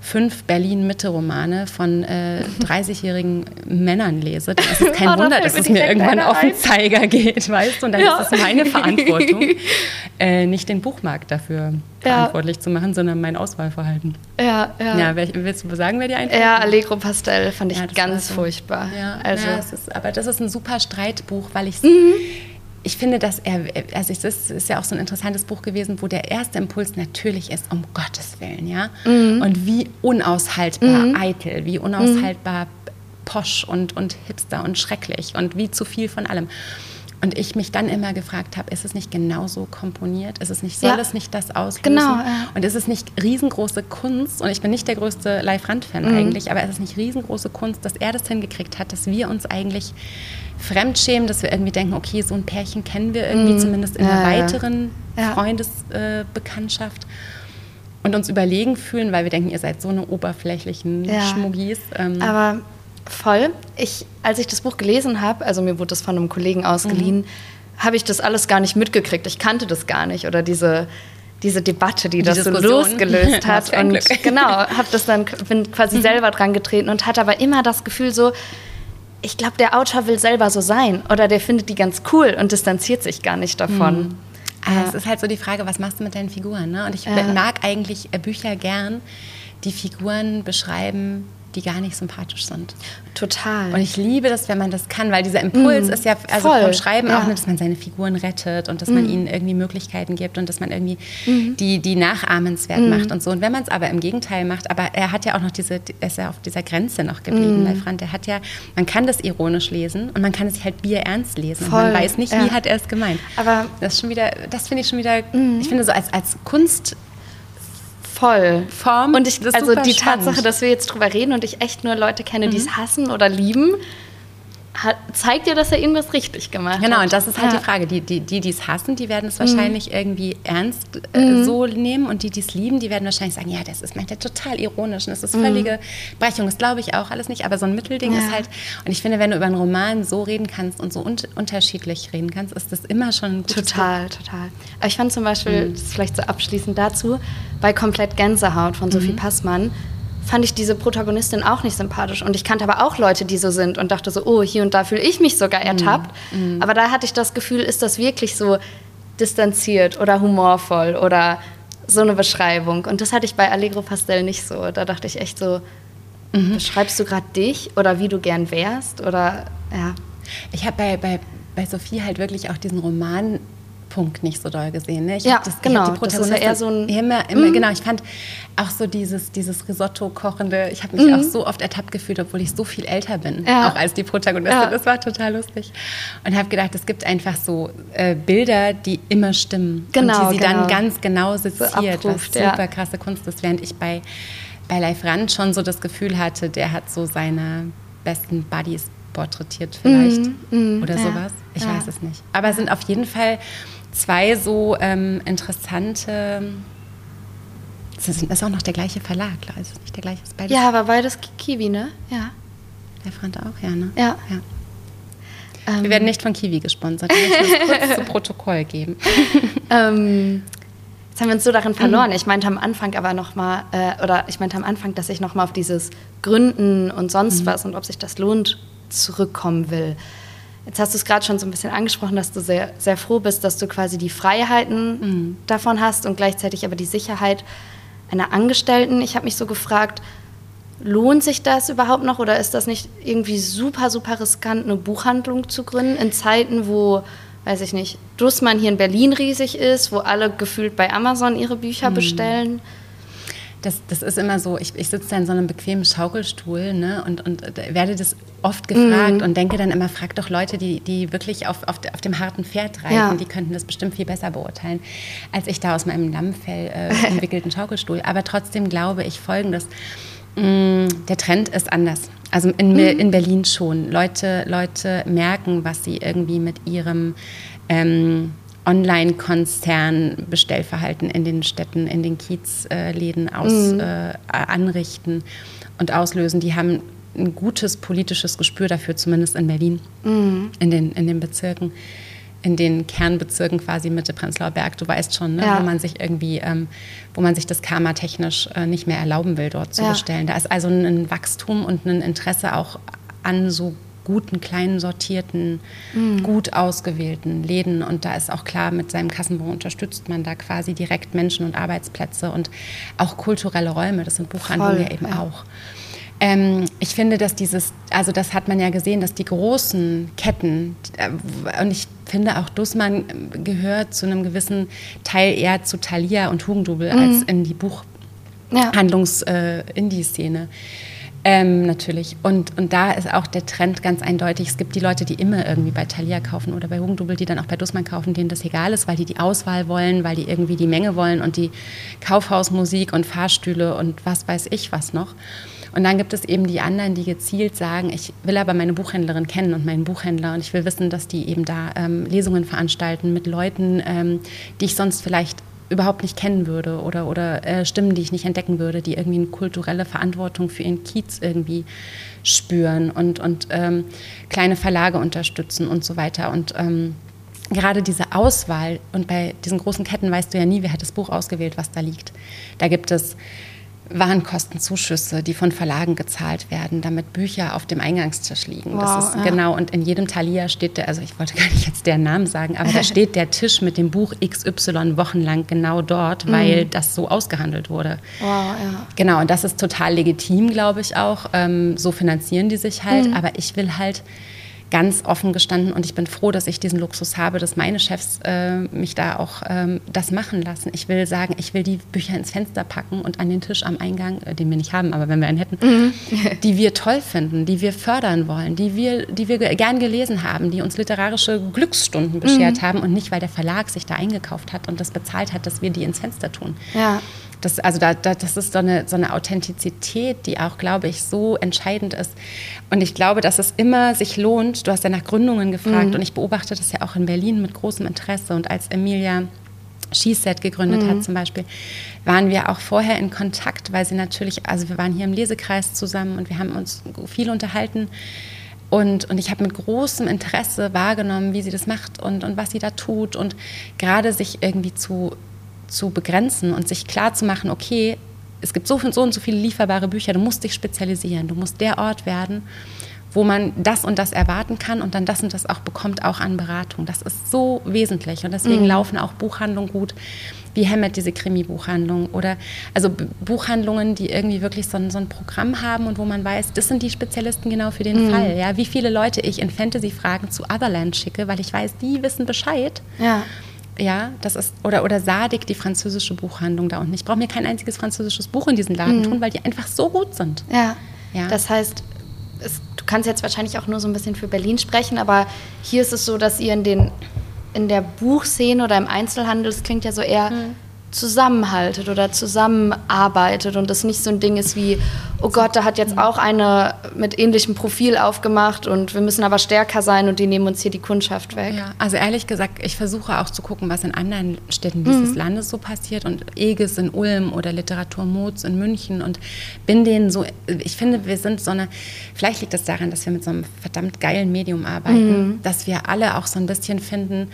fünf Berlin-Mitte-Romane von äh, [LAUGHS] 30-jährigen Männern lese, dann ist es kein oh, Wunder, dass es mir irgendwann auf den Zeiger geht, weißt du? Und dann ja. ist es meine Verantwortung, [LAUGHS] äh, nicht den Buchmarkt dafür verantwortlich zu machen, sondern mein Auswahlverhalten. Ja, ja. ja willst du sagen, wer die einfällt? Ja, Allegro Pastel fand ich ganz so. furchtbar. Ja, also. Ja, ist, aber das ist ein super Streitbuch, weil ich mhm. ich finde, dass er, also es ist ja auch so ein interessantes Buch gewesen, wo der erste Impuls natürlich ist, um Gottes Willen, ja. Mhm. Und wie unaushaltbar mhm. eitel, wie unaushaltbar posch und, und hipster und schrecklich und wie zu viel von allem. Und ich mich dann immer gefragt habe, ist es nicht genauso komponiert? Ist es nicht, soll ja. es nicht das auslösen? Genau, ja. Und ist es nicht riesengroße Kunst? Und ich bin nicht der größte Live-Rand-Fan mhm. eigentlich, aber ist es nicht riesengroße Kunst, dass er das hingekriegt hat, dass wir uns eigentlich fremdschämen, dass wir irgendwie denken, okay, so ein Pärchen kennen wir irgendwie mhm. zumindest in ja, einer weiteren Freundesbekanntschaft. Äh, und uns überlegen fühlen, weil wir denken, ihr seid so eine oberflächlichen Schmuggis. Ähm. Aber Voll. Ich, als ich das Buch gelesen habe, also mir wurde das von einem Kollegen ausgeliehen, mhm. habe ich das alles gar nicht mitgekriegt. Ich kannte das gar nicht oder diese diese Debatte, die, die das Diskussion. so losgelöst [LAUGHS] hat. und Glück. genau, habe das dann [LAUGHS] bin quasi mhm. selber dran getreten und hatte aber immer das Gefühl so, ich glaube, der Autor will selber so sein oder der findet die ganz cool und distanziert sich gar nicht davon. Mhm. Ah, es ist halt so die Frage, was machst du mit deinen Figuren? Ne? Und ich ja. mag eigentlich Bücher gern, die Figuren beschreiben, die gar nicht sympathisch sind. Total. Und ich liebe das, wenn man das kann, weil dieser Impuls mm, ist ja, also voll. vom Schreiben ja. auch, dass man seine Figuren rettet und dass mm. man ihnen irgendwie Möglichkeiten gibt und dass man irgendwie mm. die, die nachahmenswert mm. macht und so. Und wenn man es aber im Gegenteil macht, aber er hat ja auch noch diese, er ist ja auf dieser Grenze noch geblieben bei mm. Frank. Er hat ja, man kann das ironisch lesen und man kann es halt bierernst lesen. Voll. Und man weiß nicht, ja. wie hat er es gemeint. Aber das ist schon wieder, das finde ich schon wieder, mm. ich finde so als, als Kunst voll. Form. Und ich, also die spannend. Tatsache, dass wir jetzt drüber reden und ich echt nur Leute kenne, mhm. die es hassen oder lieben, hat, zeigt ja, dass er irgendwas richtig gemacht genau, hat. Genau, und das ist halt ja. die Frage. Die, die, die es hassen, die werden es wahrscheinlich mhm. irgendwie ernst äh, mhm. so nehmen und die, die es lieben, die werden wahrscheinlich sagen, ja, das ist meint er total ironisch und das ist mhm. völlige Brechung. Das glaube ich auch alles nicht, aber so ein Mittelding ja. ist halt, und ich finde, wenn du über einen Roman so reden kannst und so un unterschiedlich reden kannst, ist das immer schon ein Total, Buch. total. Aber ich fand zum Beispiel, mhm. das vielleicht so abschließend dazu, bei Komplett Gänsehaut von Sophie. Passmann, fand ich diese Protagonistin auch nicht sympathisch. Und ich kannte aber auch Leute, die so sind und dachte so, oh, hier und da fühle ich mich sogar mhm. ertappt. Mm. Aber da hatte ich das Gefühl, ist das wirklich so distanziert oder humorvoll oder so eine Beschreibung. Und das hatte ich bei Allegro Pastel nicht so. Da dachte ich echt so, mhm. beschreibst du gerade dich oder wie du gern wärst? Oder ja. Ich habe bei, bei, bei Sophie halt wirklich auch diesen Roman Punkt nicht so doll gesehen. Ne? Ich ja, das, genau. die das ist ja eher so ein immer, immer, mm. Genau, ich fand auch so dieses, dieses Risotto-Kochende, ich habe mich mm. auch so oft ertappt gefühlt, obwohl ich so viel älter bin, ja. auch als die Protagonistin. Ja. Das war total lustig. Und habe gedacht, es gibt einfach so äh, Bilder, die immer stimmen. Genau, und die sie genau. dann ganz genau seziert, so abruft, was super krasse Kunst ist, während ich bei, bei Leif Rand schon so das Gefühl hatte, der hat so seine besten Buddies porträtiert vielleicht mm, mm, oder ja, sowas. Ich ja. weiß es nicht. Aber es sind auf jeden Fall zwei so ähm, interessante. Das ist auch noch der gleiche Verlag, klar. Ist es nicht der gleiche? Ist beides ja, aber beides Kiwi, ne? Ja. Der Frant auch, ja, ne? Ja. ja. Ähm. Wir werden nicht von Kiwi gesponsert. Ich möchte das kurz zu Protokoll geben. [LAUGHS] ähm, Jetzt haben wir uns so darin verloren. Ich meinte am Anfang aber noch mal, äh, oder ich meinte am Anfang, dass ich noch mal auf dieses Gründen und sonst mhm. was und ob sich das lohnt zurückkommen will. Jetzt hast du es gerade schon so ein bisschen angesprochen, dass du sehr, sehr froh bist, dass du quasi die Freiheiten mhm. davon hast und gleichzeitig aber die Sicherheit einer Angestellten. Ich habe mich so gefragt, lohnt sich das überhaupt noch oder ist das nicht irgendwie super, super riskant, eine Buchhandlung zu gründen in Zeiten, wo weiß ich nicht, Dussmann hier in Berlin riesig ist, wo alle gefühlt bei Amazon ihre Bücher mhm. bestellen. Das, das ist immer so, ich, ich sitze da in so einem bequemen Schaukelstuhl ne, und, und werde das oft gefragt mm. und denke dann immer, frag doch Leute, die, die wirklich auf, auf, auf dem harten Pferd reiten, ja. die könnten das bestimmt viel besser beurteilen, als ich da aus meinem Lammfell äh, entwickelten [LAUGHS] Schaukelstuhl. Aber trotzdem glaube ich folgendes, mm, der Trend ist anders. Also in, mhm. in Berlin schon. Leute, Leute merken, was sie irgendwie mit ihrem ähm, Online-Konzern-Bestellverhalten in den Städten, in den Kiezläden aus, mhm. äh, anrichten und auslösen. Die haben ein gutes politisches Gespür dafür, zumindest in Berlin, mhm. in, den, in den Bezirken in den Kernbezirken quasi Mitte Prenzlauer Berg, du weißt schon, ne, ja. wo man sich irgendwie, ähm, wo man sich das Karma technisch äh, nicht mehr erlauben will, dort zu ja. bestellen. Da ist also ein, ein, Wachstum und ein Interesse auch an so guten, kleinen, sortierten, mhm. gut ausgewählten Läden. Und da ist auch klar, mit seinem Kassenbon unterstützt man da quasi direkt Menschen und Arbeitsplätze und auch kulturelle Räume. Das sind Buchhandlungen Voll, ja eben ja. auch. Ähm, ich finde, dass dieses, also das hat man ja gesehen, dass die großen Ketten, äh, und ich finde auch Dussmann gehört zu einem gewissen Teil eher zu Thalia und Hugendubel mhm. als in die Buchhandlungs-Indie-Szene. Äh, ähm, natürlich. Und, und da ist auch der Trend ganz eindeutig. Es gibt die Leute, die immer irgendwie bei Thalia kaufen oder bei Hugendubel, die dann auch bei Dussmann kaufen, denen das egal ist, weil die die Auswahl wollen, weil die irgendwie die Menge wollen und die Kaufhausmusik und Fahrstühle und was weiß ich was noch. Und dann gibt es eben die anderen, die gezielt sagen, ich will aber meine Buchhändlerin kennen und meinen Buchhändler und ich will wissen, dass die eben da ähm, Lesungen veranstalten mit Leuten, ähm, die ich sonst vielleicht überhaupt nicht kennen würde oder, oder äh, Stimmen, die ich nicht entdecken würde, die irgendwie eine kulturelle Verantwortung für ihren Kiez irgendwie spüren und, und ähm, kleine Verlage unterstützen und so weiter. Und ähm, gerade diese Auswahl, und bei diesen großen Ketten weißt du ja nie, wer hat das Buch ausgewählt, was da liegt. Da gibt es Warenkostenzuschüsse, die von Verlagen gezahlt werden, damit Bücher auf dem Eingangstisch liegen. Wow, das ist ja. genau und in jedem Thalia steht der, also ich wollte gar nicht jetzt deren Namen sagen, aber da [LAUGHS] steht der Tisch mit dem Buch XY wochenlang genau dort, weil mhm. das so ausgehandelt wurde. Wow, ja. Genau und das ist total legitim, glaube ich auch. Ähm, so finanzieren die sich halt, mhm. aber ich will halt ganz offen gestanden und ich bin froh, dass ich diesen Luxus habe, dass meine Chefs äh, mich da auch ähm, das machen lassen. Ich will sagen, ich will die Bücher ins Fenster packen und an den Tisch am Eingang, äh, den wir nicht haben, aber wenn wir einen hätten, mhm. [LAUGHS] die wir toll finden, die wir fördern wollen, die wir, die wir gern gelesen haben, die uns literarische Glücksstunden beschert mhm. haben und nicht, weil der Verlag sich da eingekauft hat und das bezahlt hat, dass wir die ins Fenster tun. Ja. Das, also da, da, das ist so eine, so eine Authentizität, die auch, glaube ich, so entscheidend ist. Und ich glaube, dass es immer sich lohnt. Du hast ja nach Gründungen gefragt mhm. und ich beobachte das ja auch in Berlin mit großem Interesse. Und als Emilia Skiset gegründet mhm. hat zum Beispiel, waren wir auch vorher in Kontakt, weil sie natürlich, also wir waren hier im Lesekreis zusammen und wir haben uns viel unterhalten. Und, und ich habe mit großem Interesse wahrgenommen, wie sie das macht und, und was sie da tut und gerade sich irgendwie zu zu begrenzen und sich klar zu machen, okay, es gibt so, so und so viele lieferbare Bücher, du musst dich spezialisieren, du musst der Ort werden, wo man das und das erwarten kann und dann das und das auch bekommt, auch an Beratung. Das ist so wesentlich und deswegen mhm. laufen auch Buchhandlungen gut, wie Hemmet, diese Krimi-Buchhandlung oder also Buchhandlungen, die irgendwie wirklich so ein, so ein, Programm haben und wo man weiß, das sind die Spezialisten genau für den mhm. Fall. Ja? Wie viele Leute ich in Fantasy-Fragen zu Otherland schicke, weil ich weiß, die wissen Bescheid. Ja ja, das ist, oder, oder Sadik, die französische Buchhandlung da unten. Ich brauche mir kein einziges französisches Buch in diesen Laden mhm. tun, weil die einfach so gut sind. Ja. ja. Das heißt, es, du kannst jetzt wahrscheinlich auch nur so ein bisschen für Berlin sprechen, aber hier ist es so, dass ihr in, den, in der Buchszene oder im Einzelhandel, es klingt ja so eher mhm. Zusammenhaltet oder zusammenarbeitet und das nicht so ein Ding ist wie, oh Gott, da hat jetzt auch eine mit ähnlichem Profil aufgemacht und wir müssen aber stärker sein und die nehmen uns hier die Kundschaft weg. Ja, also ehrlich gesagt, ich versuche auch zu gucken, was in anderen Städten dieses mhm. Landes so passiert und EGES in Ulm oder Literatur Moz in München und bin denen so, ich finde, wir sind so eine, vielleicht liegt das daran, dass wir mit so einem verdammt geilen Medium arbeiten, mhm. dass wir alle auch so ein bisschen finden,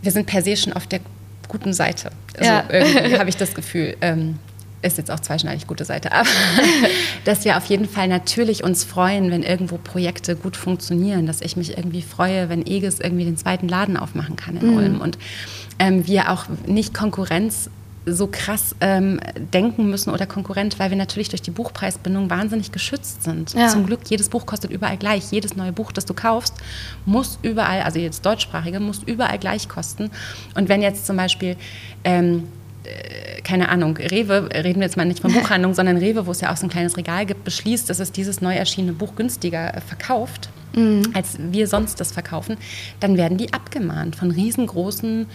wir sind per se schon auf der guten Seite. Also ja. irgendwie [LAUGHS] habe ich das Gefühl. Ähm, ist jetzt auch zweischneidig gute Seite, aber [LAUGHS] dass wir auf jeden Fall natürlich uns freuen, wenn irgendwo Projekte gut funktionieren, dass ich mich irgendwie freue, wenn EGES irgendwie den zweiten Laden aufmachen kann in mhm. Ulm und ähm, wir auch nicht Konkurrenz so krass ähm, denken müssen oder Konkurrent, weil wir natürlich durch die Buchpreisbindung wahnsinnig geschützt sind. Ja. Zum Glück, jedes Buch kostet überall gleich. Jedes neue Buch, das du kaufst, muss überall, also jetzt deutschsprachige, muss überall gleich kosten. Und wenn jetzt zum Beispiel ähm, äh, keine Ahnung, Rewe, reden wir jetzt mal nicht von [LAUGHS] Buchhandlung, sondern Rewe, wo es ja auch so ein kleines Regal gibt, beschließt, dass es dieses neu erschienene Buch günstiger äh, verkauft, mhm. als wir sonst das verkaufen, dann werden die abgemahnt von riesengroßen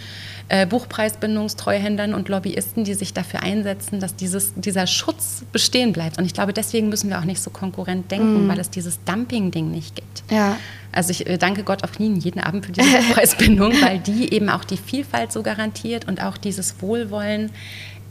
äh, Buchpreisbindungstreuhändern und Lobbyisten, die sich dafür einsetzen, dass dieses, dieser Schutz bestehen bleibt. Und ich glaube, deswegen müssen wir auch nicht so konkurrent denken, mhm. weil es dieses Dumping-Ding nicht gibt. Ja. Also ich äh, danke Gott auf Knien jeden Abend für diese [LAUGHS] Buchpreisbindung, weil die eben auch die Vielfalt so garantiert und auch dieses Wohlwollen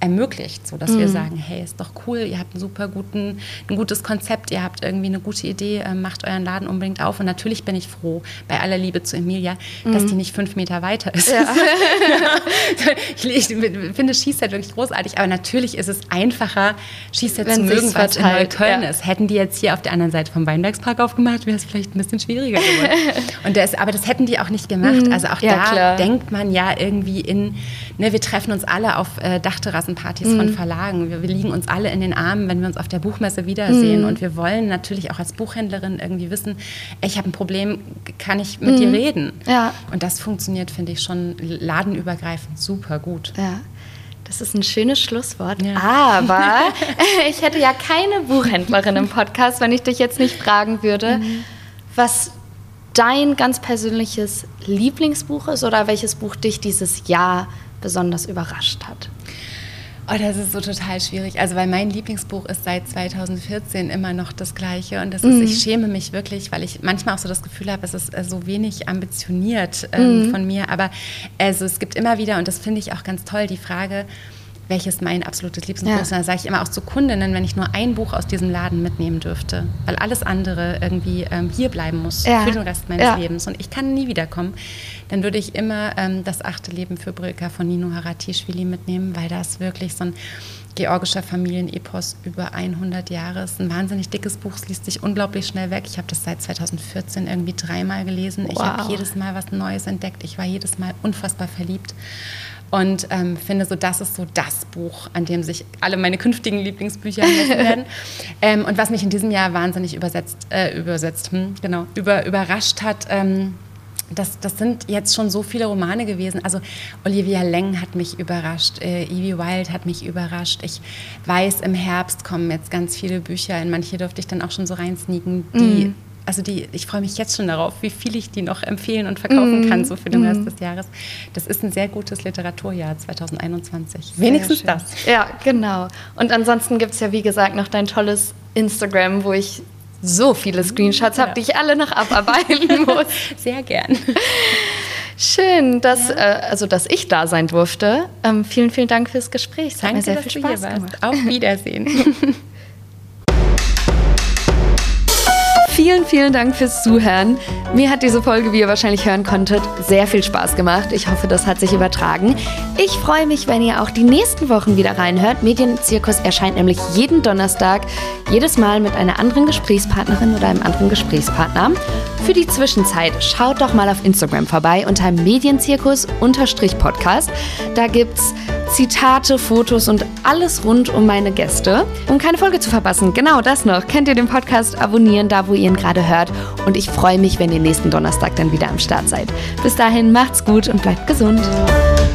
ermöglicht, sodass mhm. wir sagen, hey, ist doch cool, ihr habt einen super guten, ein gutes Konzept, ihr habt irgendwie eine gute Idee, äh, macht euren Laden unbedingt auf. Und natürlich bin ich froh, bei aller Liebe zu Emilia, mhm. dass die nicht fünf Meter weiter ist. Ja. [LAUGHS] ich, ich, finde Schießzeit wirklich großartig, aber natürlich ist es einfacher, Schießzeit zu mögen, was in Neukölln ja. ist. Hätten die jetzt hier auf der anderen Seite vom Weinbergspark aufgemacht, wäre es vielleicht ein bisschen schwieriger geworden. [LAUGHS] Und das, aber das hätten die auch nicht gemacht. Mhm. Also auch ja, da klar. denkt man ja irgendwie in, ne, wir treffen uns alle auf äh, Dachterrassen Klassenpartys mhm. von Verlagen. Wir, wir, liegen uns alle in den Armen, wenn wir uns auf der Buchmesse wiedersehen. Mhm. Und wir wollen natürlich auch als Buchhändlerin irgendwie wissen, ich habe ein Problem, kann ich mit mhm. dir reden? Ja. Und das funktioniert, finde ich, schon ladenübergreifend super gut. Ja. Das ist ein schönes Schlusswort. Ja. Aber [LAUGHS] [LAUGHS] ich hätte ja keine Buchhändlerin im Podcast, wenn ich dich jetzt nicht fragen würde, mhm. was dein ganz persönliches Lieblingsbuch ist oder welches Buch dich dieses Jahr besonders überrascht hat. Oh, das ist so total schwierig. Also, weil mein Lieblingsbuch ist seit 2014 immer noch das gleiche. Und das ist, mhm. ich schäme mich wirklich, weil ich manchmal auch so das Gefühl habe, es ist äh, so wenig ambitioniert ähm, mhm. von mir. Aber also, es gibt immer wieder, und das finde ich auch ganz toll, die Frage, welches mein absolutes Lieblingsbuch ist. Ja. Da sage ich immer auch zu Kundinnen, wenn ich nur ein Buch aus diesem Laden mitnehmen dürfte, weil alles andere irgendwie ähm, hier bleiben muss ja. für den Rest meines ja. Lebens und ich kann nie wiederkommen, dann würde ich immer ähm, das achte Leben für Brilka von Nino Haratischvili mitnehmen, weil das wirklich so ein georgischer Familienepos über 100 Jahre ist. Ein wahnsinnig dickes Buch, es liest sich unglaublich schnell weg. Ich habe das seit 2014 irgendwie dreimal gelesen. Wow. Ich habe jedes Mal was Neues entdeckt. Ich war jedes Mal unfassbar verliebt. Und ähm, finde so, das ist so das Buch, an dem sich alle meine künftigen Lieblingsbücher messen werden. [LAUGHS] ähm, und was mich in diesem Jahr wahnsinnig übersetzt, äh, übersetzt, hm, genau, über, überrascht hat, ähm, das, das sind jetzt schon so viele Romane gewesen. Also Olivia Leng hat mich überrascht, äh, Evie Wild hat mich überrascht. Ich weiß, im Herbst kommen jetzt ganz viele Bücher. In manche durfte ich dann auch schon so reinsneaken, die mm also die, ich freue mich jetzt schon darauf, wie viel ich die noch empfehlen und verkaufen mm. kann, so für den mm. Rest des Jahres. Das ist ein sehr gutes Literaturjahr 2021. Sehr Wenigstens schön. das. Ja, genau. Und ansonsten gibt es ja, wie gesagt, noch dein tolles Instagram, wo ich so viele Screenshots ja. habe, die ich alle noch abarbeiten [LAUGHS] muss. Sehr gern. Schön, dass, ja. äh, also, dass ich da sein durfte. Ähm, vielen, vielen Dank fürs Gespräch. Es Danke, hat mir sehr viel Spaß gemacht. Auf Wiedersehen. [LAUGHS] Vielen, vielen Dank fürs Zuhören. Mir hat diese Folge, wie ihr wahrscheinlich hören konntet, sehr viel Spaß gemacht. Ich hoffe, das hat sich übertragen. Ich freue mich, wenn ihr auch die nächsten Wochen wieder reinhört. Medienzirkus erscheint nämlich jeden Donnerstag, jedes Mal mit einer anderen Gesprächspartnerin oder einem anderen Gesprächspartner. Für die Zwischenzeit schaut doch mal auf Instagram vorbei unter Medienzirkus-Podcast. Da gibt's Zitate, Fotos und alles rund um meine Gäste. Um keine Folge zu verpassen, genau das noch, könnt ihr den Podcast abonnieren, da wo ihr ihn gerade hört. Und ich freue mich, wenn ihr nächsten Donnerstag dann wieder am Start seid. Bis dahin, macht's gut und bleibt gesund.